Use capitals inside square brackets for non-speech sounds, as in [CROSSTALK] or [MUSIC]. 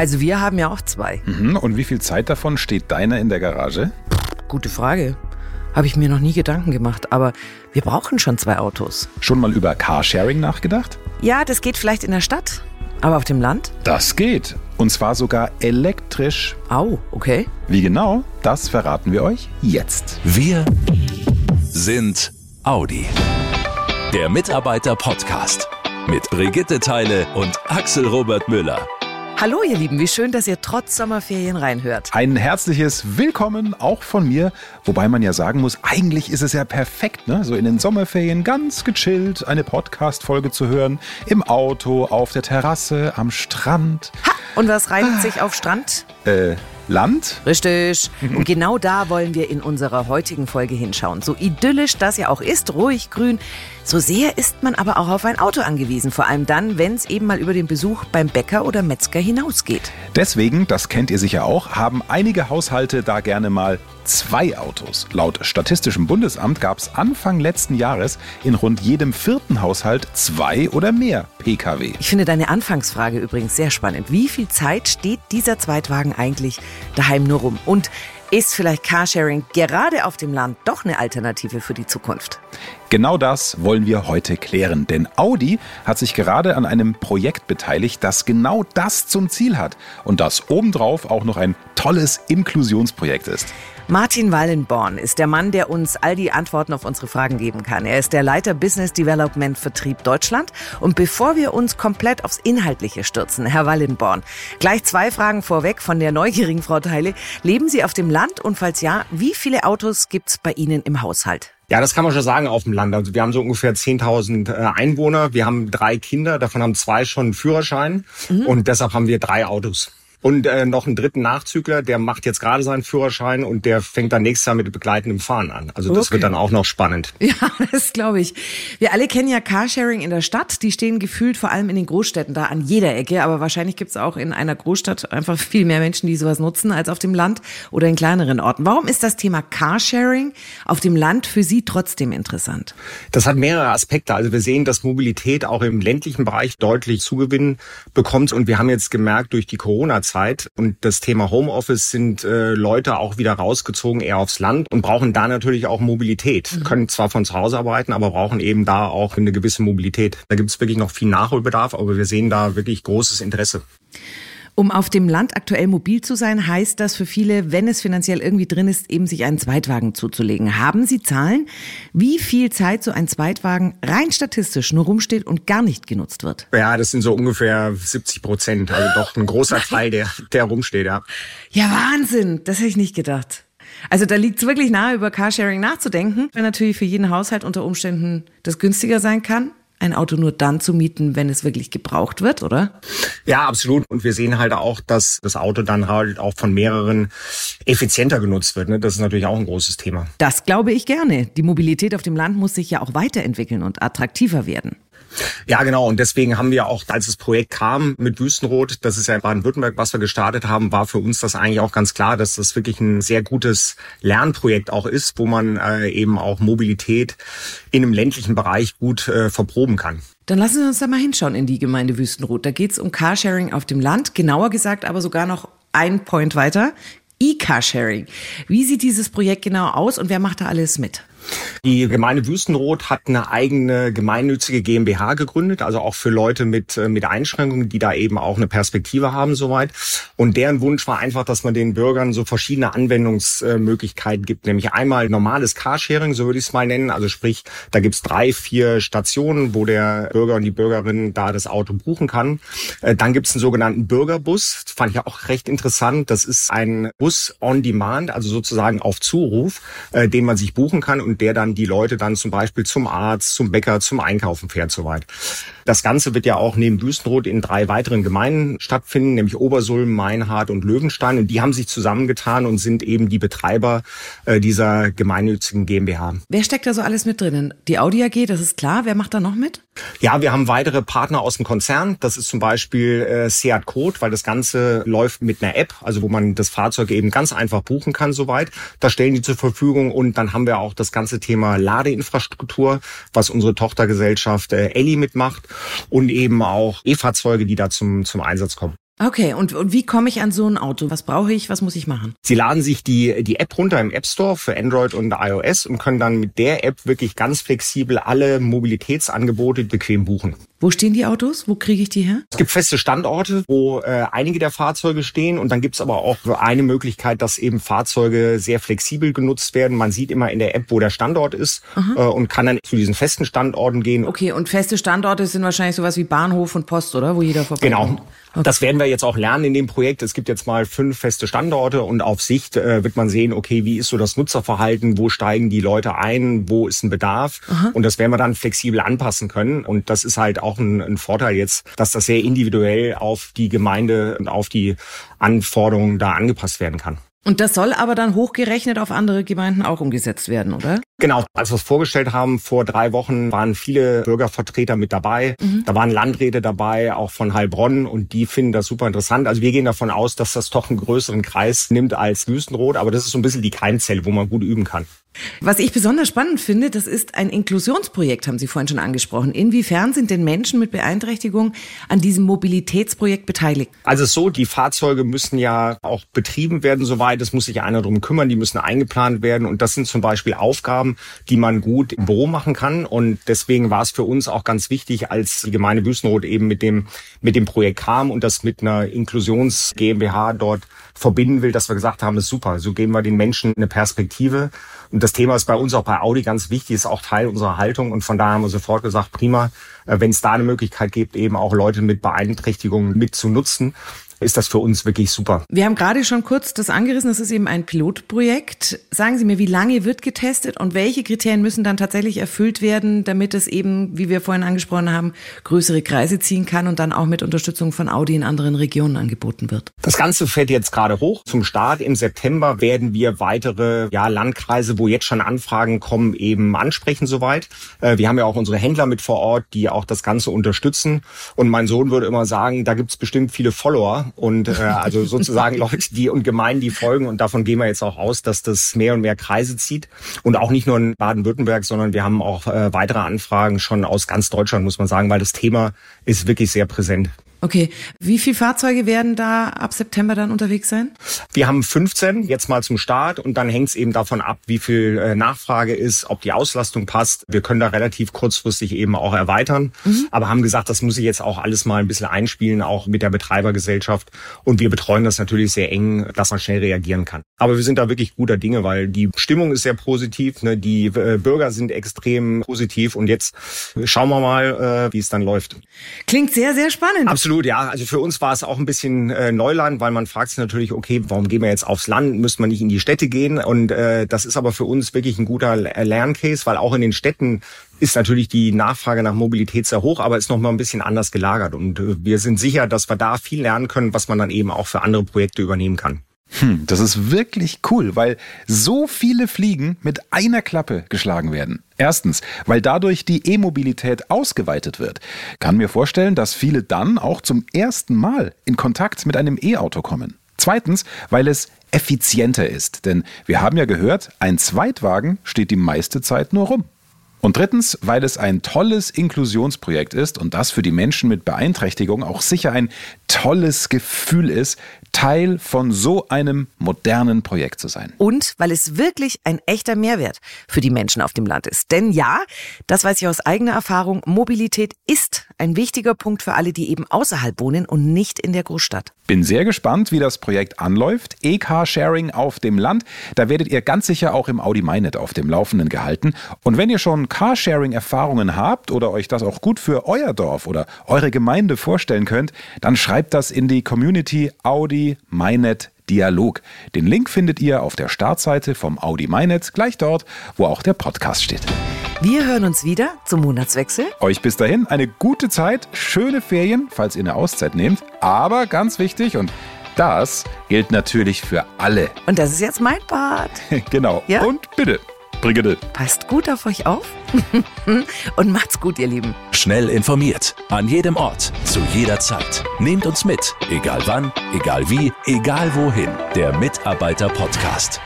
Also wir haben ja auch zwei. Mhm. Und wie viel Zeit davon steht deiner in der Garage? Gute Frage. Habe ich mir noch nie Gedanken gemacht, aber wir brauchen schon zwei Autos. Schon mal über Carsharing nachgedacht? Ja, das geht vielleicht in der Stadt, aber auf dem Land? Das geht. Und zwar sogar elektrisch. Au, okay. Wie genau, das verraten wir euch jetzt. Wir sind Audi. Der Mitarbeiter-Podcast mit Brigitte Teile und Axel Robert Müller. Hallo ihr Lieben, wie schön, dass ihr trotz Sommerferien reinhört. Ein herzliches Willkommen auch von mir, wobei man ja sagen muss, eigentlich ist es ja perfekt, ne? so in den Sommerferien ganz gechillt eine Podcast-Folge zu hören, im Auto, auf der Terrasse, am Strand. Ha! Und was reimt sich auf Strand? Äh, Land? Richtig. [LAUGHS] Und genau da wollen wir in unserer heutigen Folge hinschauen. So idyllisch das ja auch ist, ruhig, grün, so sehr ist man aber auch auf ein Auto angewiesen. Vor allem dann, wenn es eben mal über den Besuch beim Bäcker oder Metzger hinausgeht. Deswegen, das kennt ihr sicher auch, haben einige Haushalte da gerne mal zwei Autos. Laut Statistischem Bundesamt gab es Anfang letzten Jahres in rund jedem vierten Haushalt zwei oder mehr Pkw. Ich finde deine Anfangsfrage übrigens sehr spannend. Wie viel Zeit steht dieser Zweitwagen eigentlich daheim nur rum? Und ist vielleicht Carsharing gerade auf dem Land doch eine Alternative für die Zukunft? Genau das wollen wir heute klären, denn Audi hat sich gerade an einem Projekt beteiligt, das genau das zum Ziel hat und das obendrauf auch noch ein tolles Inklusionsprojekt ist. Martin Wallenborn ist der Mann, der uns all die Antworten auf unsere Fragen geben kann. Er ist der Leiter Business Development Vertrieb Deutschland. Und bevor wir uns komplett aufs Inhaltliche stürzen, Herr Wallenborn, gleich zwei Fragen vorweg von der neugierigen Frau Teile. Leben Sie auf dem Land und falls ja, wie viele Autos gibt's bei Ihnen im Haushalt? Ja, das kann man schon sagen auf dem Land. Also wir haben so ungefähr 10.000 äh, Einwohner. Wir haben drei Kinder, davon haben zwei schon einen Führerschein. Mhm. Und deshalb haben wir drei Autos. Und äh, noch einen dritten Nachzügler, der macht jetzt gerade seinen Führerschein und der fängt dann nächstes Jahr mit begleitendem Fahren an. Also das okay. wird dann auch noch spannend. [LAUGHS] Ja, das glaube ich. Wir alle kennen ja Carsharing in der Stadt. Die stehen gefühlt vor allem in den Großstädten da an jeder Ecke. Aber wahrscheinlich gibt es auch in einer Großstadt einfach viel mehr Menschen, die sowas nutzen, als auf dem Land oder in kleineren Orten. Warum ist das Thema Carsharing auf dem Land für Sie trotzdem interessant? Das hat mehrere Aspekte. Also wir sehen, dass Mobilität auch im ländlichen Bereich deutlich Zugewinn bekommt. Und wir haben jetzt gemerkt, durch die Corona-Zeit, Zeit. Und das Thema Homeoffice sind äh, Leute auch wieder rausgezogen, eher aufs Land und brauchen da natürlich auch Mobilität. Mhm. Können zwar von zu Hause arbeiten, aber brauchen eben da auch eine gewisse Mobilität. Da gibt es wirklich noch viel Nachholbedarf, aber wir sehen da wirklich großes Interesse. Um auf dem Land aktuell mobil zu sein, heißt das für viele, wenn es finanziell irgendwie drin ist, eben sich einen Zweitwagen zuzulegen. Haben Sie Zahlen, wie viel Zeit so ein Zweitwagen rein statistisch nur rumsteht und gar nicht genutzt wird? Ja, das sind so ungefähr 70 Prozent, also doch ein [LAUGHS] großer Nein. Teil, der, der rumsteht, ja. Ja, Wahnsinn, das hätte ich nicht gedacht. Also da liegt es wirklich nahe, über Carsharing nachzudenken, weil natürlich für jeden Haushalt unter Umständen das günstiger sein kann ein Auto nur dann zu mieten, wenn es wirklich gebraucht wird, oder? Ja, absolut. Und wir sehen halt auch, dass das Auto dann halt auch von mehreren effizienter genutzt wird. Ne? Das ist natürlich auch ein großes Thema. Das glaube ich gerne. Die Mobilität auf dem Land muss sich ja auch weiterentwickeln und attraktiver werden. Ja, genau. Und deswegen haben wir auch, als das Projekt kam mit Wüstenrot, das ist ja in Baden-Württemberg, was wir gestartet haben, war für uns das eigentlich auch ganz klar, dass das wirklich ein sehr gutes Lernprojekt auch ist, wo man äh, eben auch Mobilität in einem ländlichen Bereich gut äh, verproben kann. Dann lassen Sie uns da mal hinschauen in die Gemeinde Wüstenrot. Da geht es um Carsharing auf dem Land, genauer gesagt aber sogar noch ein Point weiter. E-Carsharing. Wie sieht dieses Projekt genau aus und wer macht da alles mit? Die Gemeinde Wüstenrot hat eine eigene gemeinnützige GmbH gegründet, also auch für Leute mit, äh, mit Einschränkungen, die da eben auch eine Perspektive haben soweit. Und deren Wunsch war einfach, dass man den Bürgern so verschiedene Anwendungsmöglichkeiten gibt, nämlich einmal normales Carsharing, so würde ich es mal nennen. Also sprich, da gibt's drei, vier Stationen, wo der Bürger und die Bürgerin da das Auto buchen kann. Äh, dann gibt's einen sogenannten Bürgerbus, fand ich auch recht interessant. Das ist ein Bus on Demand, also sozusagen auf Zuruf, äh, den man sich buchen kann und der dann die Leute dann zum Beispiel zum Arzt, zum Bäcker, zum Einkaufen fährt soweit. Das Ganze wird ja auch neben Wüstenrot in drei weiteren Gemeinden stattfinden, nämlich Obersulm, Meinhard und Löwenstein. Und die haben sich zusammengetan und sind eben die Betreiber äh, dieser gemeinnützigen GmbH. Wer steckt da so alles mit drinnen? Die Audi AG, das ist klar. Wer macht da noch mit? Ja, wir haben weitere Partner aus dem Konzern. Das ist zum Beispiel äh, Seat Code, weil das Ganze läuft mit einer App, also wo man das Fahrzeug eben ganz einfach buchen kann soweit. Da stellen die zur Verfügung und dann haben wir auch das ganze Thema Ladeinfrastruktur, was unsere Tochtergesellschaft äh, Elli mitmacht und eben auch E-Fahrzeuge, die da zum, zum Einsatz kommen. Okay, und, und wie komme ich an so ein Auto? Was brauche ich? Was muss ich machen? Sie laden sich die, die App runter im App Store für Android und iOS und können dann mit der App wirklich ganz flexibel alle Mobilitätsangebote bequem buchen. Wo stehen die Autos? Wo kriege ich die her? Es gibt feste Standorte, wo äh, einige der Fahrzeuge stehen und dann gibt es aber auch eine Möglichkeit, dass eben Fahrzeuge sehr flexibel genutzt werden. Man sieht immer in der App, wo der Standort ist äh, und kann dann zu diesen festen Standorten gehen. Okay, und feste Standorte sind wahrscheinlich sowas wie Bahnhof und Post, oder? Wo jeder vorbei Genau. Okay. Das werden wir jetzt auch lernen in dem Projekt. Es gibt jetzt mal fünf feste Standorte und auf Sicht äh, wird man sehen, okay, wie ist so das Nutzerverhalten, wo steigen die Leute ein, wo ist ein Bedarf Aha. und das werden wir dann flexibel anpassen können und das ist halt auch ein, ein Vorteil jetzt, dass das sehr individuell auf die Gemeinde und auf die Anforderungen da angepasst werden kann. Und das soll aber dann hochgerechnet auf andere Gemeinden auch umgesetzt werden, oder? Genau. Als wir es vorgestellt haben, vor drei Wochen waren viele Bürgervertreter mit dabei. Mhm. Da waren Landräte dabei, auch von Heilbronn, und die finden das super interessant. Also wir gehen davon aus, dass das doch einen größeren Kreis nimmt als Wüstenrot, aber das ist so ein bisschen die Keimzelle, wo man gut üben kann. Was ich besonders spannend finde, das ist ein Inklusionsprojekt, haben Sie vorhin schon angesprochen. Inwiefern sind denn Menschen mit Beeinträchtigung an diesem Mobilitätsprojekt beteiligt? Also so, die Fahrzeuge müssen ja auch betrieben werden soweit. Es muss sich einer darum kümmern, die müssen eingeplant werden. Und das sind zum Beispiel Aufgaben, die man gut im Büro machen kann. Und deswegen war es für uns auch ganz wichtig, als die Gemeinde Wüstenrot eben mit dem, mit dem Projekt kam und das mit einer Inklusions GmbH dort verbinden will, dass wir gesagt haben, das ist super. So geben wir den Menschen eine Perspektive. Und das Thema ist bei uns auch bei Audi ganz wichtig, ist auch Teil unserer Haltung. Und von daher haben wir sofort gesagt, prima, äh, wenn es da eine Möglichkeit gibt, eben auch Leute mit Beeinträchtigungen mit zu nutzen ist das für uns wirklich super. Wir haben gerade schon kurz das angerissen, das ist eben ein Pilotprojekt. Sagen Sie mir, wie lange wird getestet und welche Kriterien müssen dann tatsächlich erfüllt werden, damit es eben, wie wir vorhin angesprochen haben, größere Kreise ziehen kann und dann auch mit Unterstützung von Audi in anderen Regionen angeboten wird? Das Ganze fährt jetzt gerade hoch. Zum Start im September werden wir weitere ja, Landkreise, wo jetzt schon Anfragen kommen, eben ansprechen soweit. Äh, wir haben ja auch unsere Händler mit vor Ort, die auch das Ganze unterstützen. Und mein Sohn würde immer sagen, da gibt es bestimmt viele Follower und äh, also [LAUGHS] sozusagen Leute, die und Gemeinden, die folgen und davon gehen wir jetzt auch aus, dass das mehr und mehr Kreise zieht und auch nicht nur in Baden-Württemberg, sondern wir haben auch äh, weitere Anfragen schon aus ganz Deutschland, muss man sagen, weil das Thema ist wirklich sehr präsent. Okay, wie viele Fahrzeuge werden da ab September dann unterwegs sein? Wir haben 15 jetzt mal zum Start und dann hängt es eben davon ab, wie viel äh, Nachfrage ist, ob die Auslastung passt. Wir können da relativ kurzfristig eben auch erweitern, mhm. aber haben gesagt, das muss ich jetzt auch alles mal ein bisschen einspielen, auch mit der Betreibergesellschaft. Und wir betreuen das natürlich sehr eng, dass man schnell reagieren kann. Aber wir sind da wirklich guter Dinge, weil die Stimmung ist sehr positiv, ne? die äh, Bürger sind extrem positiv und jetzt schauen wir mal, äh, wie es dann läuft. Klingt sehr, sehr spannend. Absolut. Absolut, ja. Also für uns war es auch ein bisschen äh, Neuland, weil man fragt sich natürlich, okay, warum gehen wir jetzt aufs Land? Müsste man nicht in die Städte gehen? Und äh, das ist aber für uns wirklich ein guter Lerncase, weil auch in den Städten ist natürlich die Nachfrage nach Mobilität sehr hoch, aber ist noch mal ein bisschen anders gelagert. Und äh, wir sind sicher, dass wir da viel lernen können, was man dann eben auch für andere Projekte übernehmen kann. Hm, das ist wirklich cool, weil so viele Fliegen mit einer Klappe geschlagen werden. Erstens, weil dadurch die E-Mobilität ausgeweitet wird. Kann mir vorstellen, dass viele dann auch zum ersten Mal in Kontakt mit einem E-Auto kommen. Zweitens, weil es effizienter ist. Denn wir haben ja gehört, ein Zweitwagen steht die meiste Zeit nur rum. Und drittens, weil es ein tolles Inklusionsprojekt ist und das für die Menschen mit Beeinträchtigung auch sicher ein tolles Gefühl ist, Teil von so einem modernen Projekt zu sein. Und weil es wirklich ein echter Mehrwert für die Menschen auf dem Land ist. Denn ja, das weiß ich aus eigener Erfahrung, Mobilität ist ein wichtiger Punkt für alle, die eben außerhalb wohnen und nicht in der Großstadt. Bin sehr gespannt, wie das Projekt anläuft. E-Car-Sharing auf dem Land. Da werdet ihr ganz sicher auch im Audi MyNet auf dem Laufenden gehalten. Und wenn ihr schon Carsharing-Erfahrungen habt oder euch das auch gut für euer Dorf oder eure Gemeinde vorstellen könnt, dann schreibt das in die Community Audi MyNet Dialog. Den Link findet ihr auf der Startseite vom Audi MyNet, gleich dort, wo auch der Podcast steht. Wir hören uns wieder zum Monatswechsel. Euch bis dahin eine gute Zeit, schöne Ferien, falls ihr eine Auszeit nehmt. Aber ganz wichtig und das gilt natürlich für alle. Und das ist jetzt mein Part. [LAUGHS] genau. Ja? Und bitte, Brigitte. Passt gut auf euch auf [LAUGHS] und macht's gut, ihr Lieben. Schnell informiert, an jedem Ort, zu jeder Zeit. Nehmt uns mit, egal wann, egal wie, egal wohin. Der Mitarbeiter-Podcast.